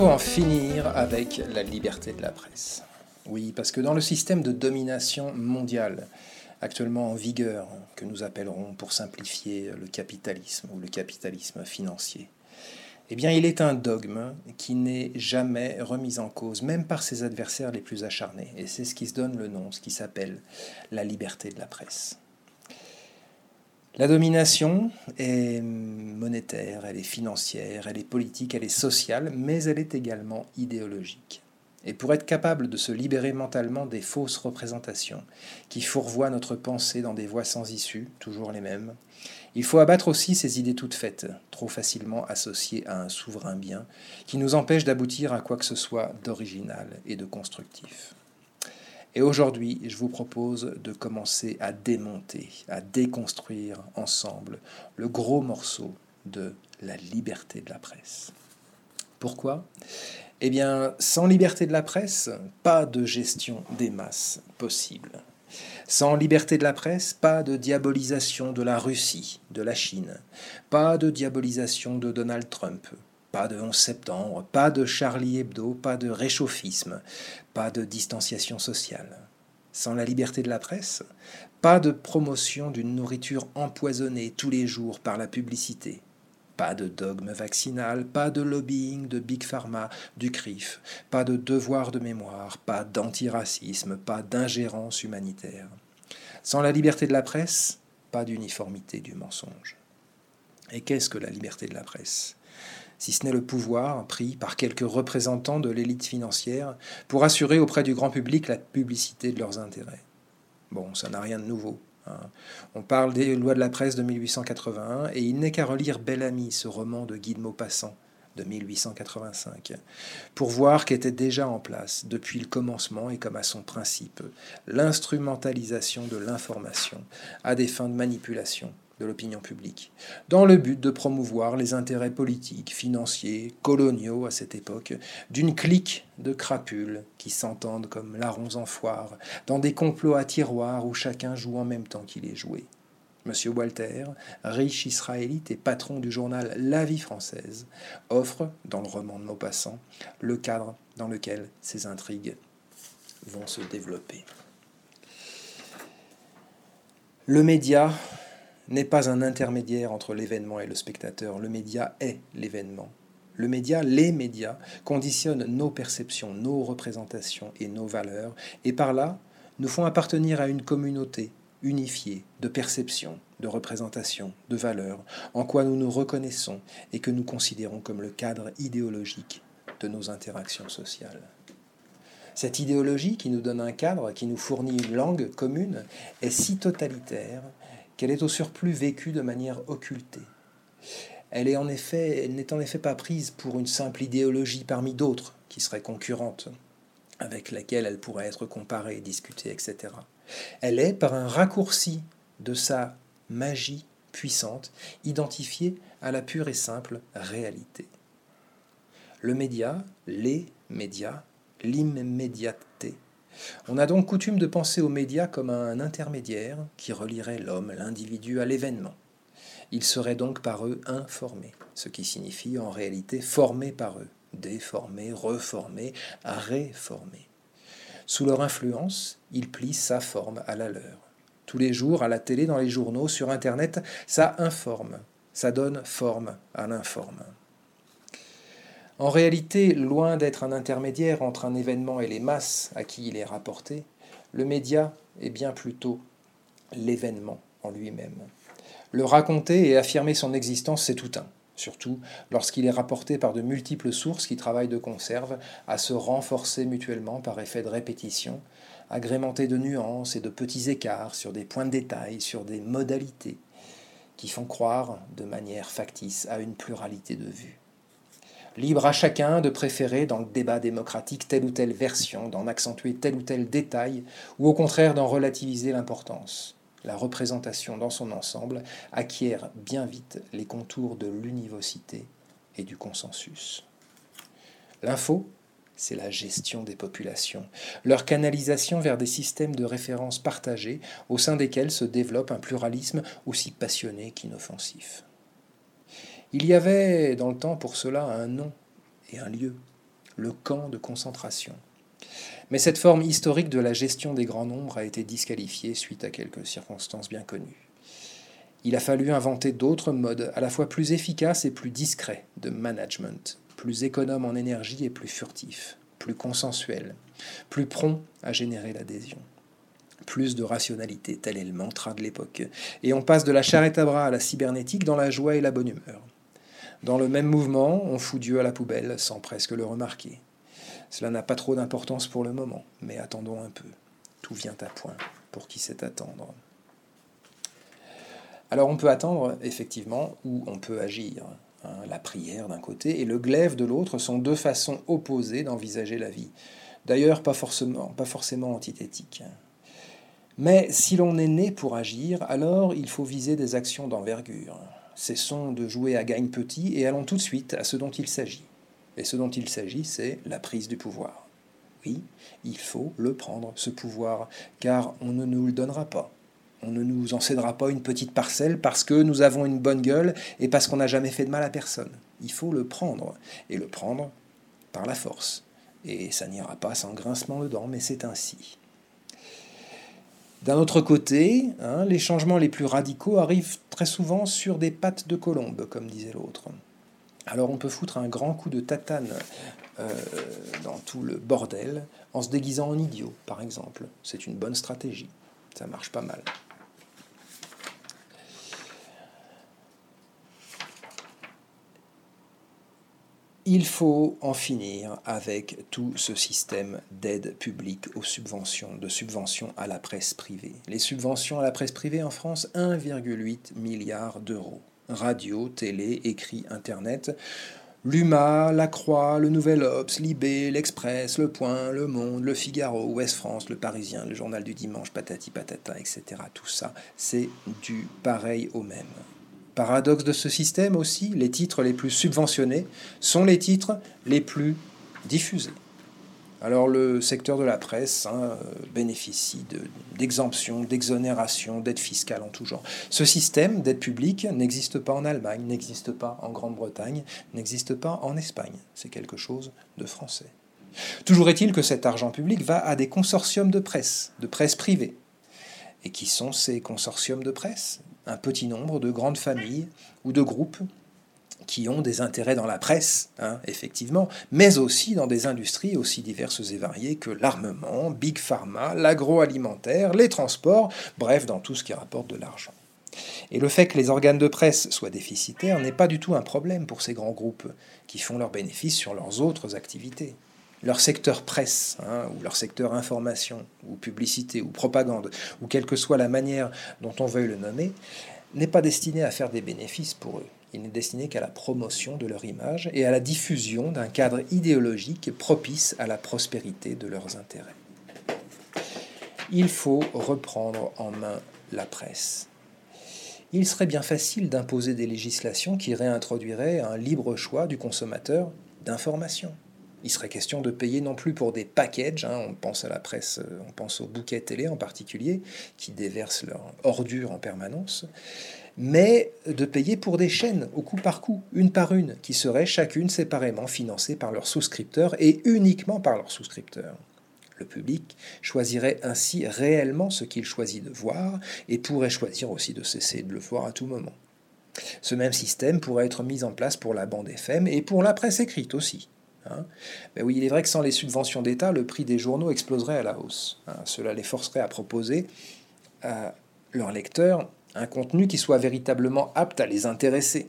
en finir avec la liberté de la presse. Oui, parce que dans le système de domination mondiale actuellement en vigueur, que nous appellerons pour simplifier le capitalisme ou le capitalisme financier, eh bien il est un dogme qui n'est jamais remis en cause, même par ses adversaires les plus acharnés. Et c'est ce qui se donne le nom, ce qui s'appelle la liberté de la presse. La domination est monétaire, elle est financière, elle est politique, elle est sociale, mais elle est également idéologique. Et pour être capable de se libérer mentalement des fausses représentations qui fourvoient notre pensée dans des voies sans issue, toujours les mêmes, il faut abattre aussi ces idées toutes faites, trop facilement associées à un souverain bien, qui nous empêchent d'aboutir à quoi que ce soit d'original et de constructif. Et aujourd'hui, je vous propose de commencer à démonter, à déconstruire ensemble le gros morceau de la liberté de la presse. Pourquoi? Eh bien, sans liberté de la presse, pas de gestion des masses possible. Sans liberté de la presse, pas de diabolisation de la Russie, de la Chine, pas de diabolisation de Donald Trump, pas de 11 septembre, pas de Charlie Hebdo, pas de réchauffisme, pas de distanciation sociale. Sans la liberté de la presse, pas de promotion d'une nourriture empoisonnée tous les jours par la publicité. Pas de dogme vaccinal, pas de lobbying de Big Pharma, du CRIF, pas de devoir de mémoire, pas d'antiracisme, pas d'ingérence humanitaire. Sans la liberté de la presse, pas d'uniformité du mensonge. Et qu'est-ce que la liberté de la presse? Si ce n'est le pouvoir pris par quelques représentants de l'élite financière pour assurer auprès du grand public la publicité de leurs intérêts. Bon, ça n'a rien de nouveau. Hein. On parle des lois de la presse de 1881 et il n'est qu'à relire Bel Ami, ce roman de Guy de Maupassant de 1885, pour voir qu'était déjà en place, depuis le commencement et comme à son principe, l'instrumentalisation de l'information à des fins de manipulation de l'opinion publique, dans le but de promouvoir les intérêts politiques, financiers, coloniaux à cette époque, d'une clique de crapules qui s'entendent comme larrons en foire, dans des complots à tiroirs où chacun joue en même temps qu'il est joué. Monsieur Walter, riche israélite et patron du journal La Vie française, offre, dans le roman de Maupassant, le cadre dans lequel ces intrigues vont se développer. Le média n'est pas un intermédiaire entre l'événement et le spectateur. Le média est l'événement. Le média, les médias, conditionnent nos perceptions, nos représentations et nos valeurs, et par là nous font appartenir à une communauté unifiée de perceptions, de représentations, de valeurs, en quoi nous nous reconnaissons et que nous considérons comme le cadre idéologique de nos interactions sociales. Cette idéologie qui nous donne un cadre, qui nous fournit une langue commune, est si totalitaire qu'elle est au surplus vécue de manière occultée. Elle est en n'est en effet pas prise pour une simple idéologie parmi d'autres qui seraient concurrentes, avec laquelle elle pourrait être comparée, discutée, etc. Elle est par un raccourci de sa magie puissante, identifiée à la pure et simple réalité. Le média, les médias, l'immédiateté, on a donc coutume de penser aux médias comme un intermédiaire qui relierait l'homme, l'individu à l'événement. Il serait donc par eux informé, ce qui signifie en réalité formé par eux, déformé, reformé, réformé. Sous leur influence, il plie sa forme à la leur. Tous les jours, à la télé, dans les journaux, sur Internet, ça informe, ça donne forme à l'informe. En réalité, loin d'être un intermédiaire entre un événement et les masses à qui il est rapporté, le média est bien plutôt l'événement en lui-même. Le raconter et affirmer son existence, c'est tout un, surtout lorsqu'il est rapporté par de multiples sources qui travaillent de conserve à se renforcer mutuellement par effet de répétition, agrémenté de nuances et de petits écarts sur des points de détail, sur des modalités, qui font croire de manière factice à une pluralité de vues. Libre à chacun de préférer dans le débat démocratique telle ou telle version, d'en accentuer tel ou tel détail, ou au contraire d'en relativiser l'importance. La représentation dans son ensemble acquiert bien vite les contours de l'univocité et du consensus. L'info, c'est la gestion des populations, leur canalisation vers des systèmes de référence partagés au sein desquels se développe un pluralisme aussi passionné qu'inoffensif. Il y avait dans le temps pour cela un nom et un lieu, le camp de concentration. Mais cette forme historique de la gestion des grands nombres a été disqualifiée suite à quelques circonstances bien connues. Il a fallu inventer d'autres modes à la fois plus efficaces et plus discrets de management, plus économes en énergie et plus furtifs, plus consensuels, plus prompts à générer l'adhésion. Plus de rationalité, tel est le mantra de l'époque. Et on passe de la charrette à bras à la cybernétique dans la joie et la bonne humeur. Dans le même mouvement, on fout Dieu à la poubelle sans presque le remarquer. Cela n'a pas trop d'importance pour le moment, mais attendons un peu. Tout vient à point pour qui sait attendre. Alors on peut attendre, effectivement, ou on peut agir. Hein, la prière d'un côté et le glaive de l'autre sont deux façons opposées d'envisager la vie. D'ailleurs, pas forcément, pas forcément antithétiques. Mais si l'on est né pour agir, alors il faut viser des actions d'envergure. Cessons de jouer à gagne petit et allons tout de suite à ce dont il s'agit. Et ce dont il s'agit, c'est la prise du pouvoir. Oui, il faut le prendre, ce pouvoir, car on ne nous le donnera pas. On ne nous en cédera pas une petite parcelle parce que nous avons une bonne gueule et parce qu'on n'a jamais fait de mal à personne. Il faut le prendre, et le prendre par la force. Et ça n'ira pas sans grincement de dents, mais c'est ainsi. D'un autre côté, hein, les changements les plus radicaux arrivent très souvent sur des pattes de colombe, comme disait l'autre. Alors on peut foutre un grand coup de tatane euh, dans tout le bordel en se déguisant en idiot, par exemple. C'est une bonne stratégie. Ça marche pas mal. Il faut en finir avec tout ce système d'aide publique aux subventions, de subventions à la presse privée. Les subventions à la presse privée en France, 1,8 milliard d'euros. Radio, télé, écrit, internet. L'UMA, La Croix, Le Nouvel Obs, Libé, L'Express, Le Point, Le Monde, Le Figaro, Ouest France, Le Parisien, Le Journal du Dimanche, patati patata, etc. Tout ça, c'est du pareil au même. Paradoxe de ce système aussi, les titres les plus subventionnés sont les titres les plus diffusés. Alors le secteur de la presse hein, bénéficie d'exemptions, d'exonérations, d'aides fiscales en tout genre. Ce système d'aide publique n'existe pas en Allemagne, n'existe pas en Grande-Bretagne, n'existe pas en Espagne. C'est quelque chose de français. Toujours est-il que cet argent public va à des consortiums de presse, de presse privée. Et qui sont ces consortiums de presse un petit nombre de grandes familles ou de groupes qui ont des intérêts dans la presse, hein, effectivement, mais aussi dans des industries aussi diverses et variées que l'armement, Big Pharma, l'agroalimentaire, les transports, bref, dans tout ce qui rapporte de l'argent. Et le fait que les organes de presse soient déficitaires n'est pas du tout un problème pour ces grands groupes qui font leurs bénéfices sur leurs autres activités leur secteur presse, hein, ou leur secteur information, ou publicité, ou propagande, ou quelle que soit la manière dont on veuille le nommer, n'est pas destiné à faire des bénéfices pour eux. Il n'est destiné qu'à la promotion de leur image et à la diffusion d'un cadre idéologique propice à la prospérité de leurs intérêts. Il faut reprendre en main la presse. Il serait bien facile d'imposer des législations qui réintroduiraient un libre choix du consommateur d'information. Il serait question de payer non plus pour des packages, hein, on pense à la presse, euh, on pense aux bouquets télé en particulier, qui déversent leur ordure en permanence, mais de payer pour des chaînes au coup par coup, une par une, qui seraient chacune séparément financées par leurs souscripteurs et uniquement par leurs souscripteurs. Le public choisirait ainsi réellement ce qu'il choisit de voir et pourrait choisir aussi de cesser de le voir à tout moment. Ce même système pourrait être mis en place pour la bande FM et pour la presse écrite aussi. Hein. Oui, il est vrai que sans les subventions d'État, le prix des journaux exploserait à la hausse. Hein. Cela les forcerait à proposer à leurs lecteurs un contenu qui soit véritablement apte à les intéresser,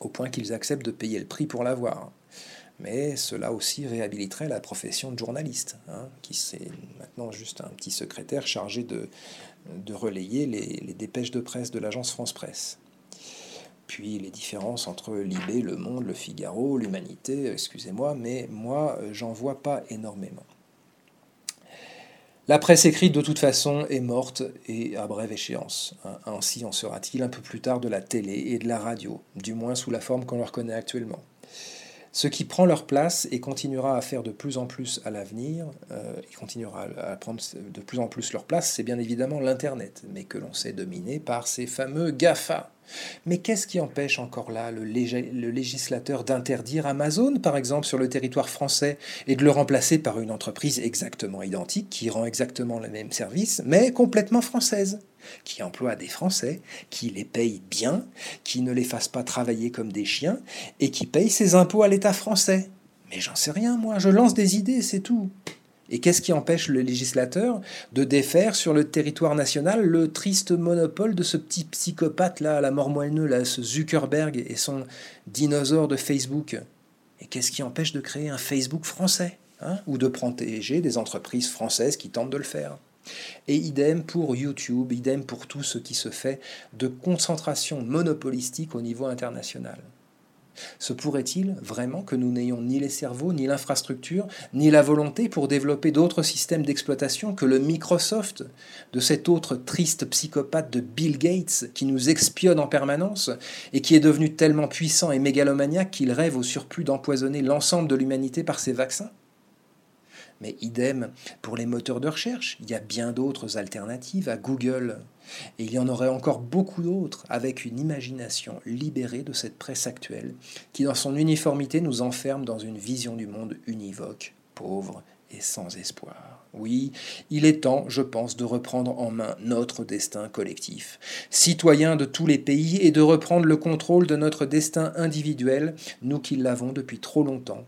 au point qu'ils acceptent de payer le prix pour l'avoir. Mais cela aussi réhabiliterait la profession de journaliste, hein, qui c'est maintenant juste un petit secrétaire chargé de, relayer les, les dépêches de presse de l'agence France Presse. Puis les différences entre Libé, Le Monde, Le Figaro, l'Humanité, excusez-moi, mais moi, j'en vois pas énormément. La presse écrite, de toute façon, est morte et à brève échéance. Ainsi en sera-t-il un peu plus tard de la télé et de la radio, du moins sous la forme qu'on leur connaît actuellement. Ce qui prend leur place et continuera à faire de plus en plus à l'avenir, euh, continuera à prendre de plus en plus leur place, c'est bien évidemment l'Internet, mais que l'on sait dominer par ces fameux GAFA. Mais qu'est-ce qui empêche encore là le, le législateur d'interdire Amazon, par exemple, sur le territoire français, et de le remplacer par une entreprise exactement identique, qui rend exactement le même service, mais complètement française? Qui emploie des Français, qui les paye bien, qui ne les fasse pas travailler comme des chiens, et qui paye ses impôts à l'État français. Mais j'en sais rien, moi, je lance des idées, c'est tout. Et qu'est-ce qui empêche le législateur de défaire sur le territoire national le triste monopole de ce petit psychopathe-là, la mort moelleux, là, ce Zuckerberg et son dinosaure de Facebook? Et qu'est-ce qui empêche de créer un Facebook français hein, Ou de protéger des entreprises françaises qui tentent de le faire? Et idem pour YouTube, idem pour tout ce qui se fait de concentration monopolistique au niveau international. Se pourrait-il vraiment que nous n'ayons ni les cerveaux, ni l'infrastructure, ni la volonté pour développer d'autres systèmes d'exploitation que le Microsoft de cet autre triste psychopathe de Bill Gates qui nous expionne en permanence et qui est devenu tellement puissant et mégalomaniaque qu'il rêve au surplus d'empoisonner l'ensemble de l'humanité par ses vaccins? Mais idem pour les moteurs de recherche. Il y a bien d'autres alternatives à Google. Et il y en aurait encore beaucoup d'autres avec une imagination libérée de cette presse actuelle qui, dans son uniformité, nous enferme dans une vision du monde univoque, pauvre et sans espoir. Oui, il est temps, je pense, de reprendre en main notre destin collectif, citoyens de tous les pays, et de reprendre le contrôle de notre destin individuel, nous qui l'avons depuis trop longtemps,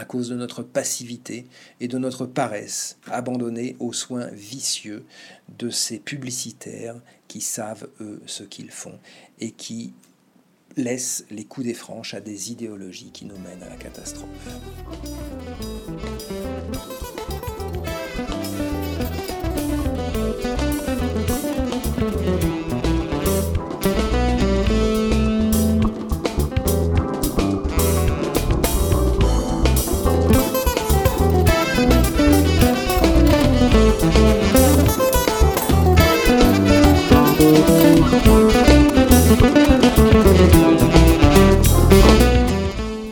à cause de notre passivité et de notre paresse, abandonnée aux soins vicieux de ces publicitaires qui savent, eux, ce qu'ils font et qui laissent les coups des franches à des idéologies qui nous mènent à la catastrophe.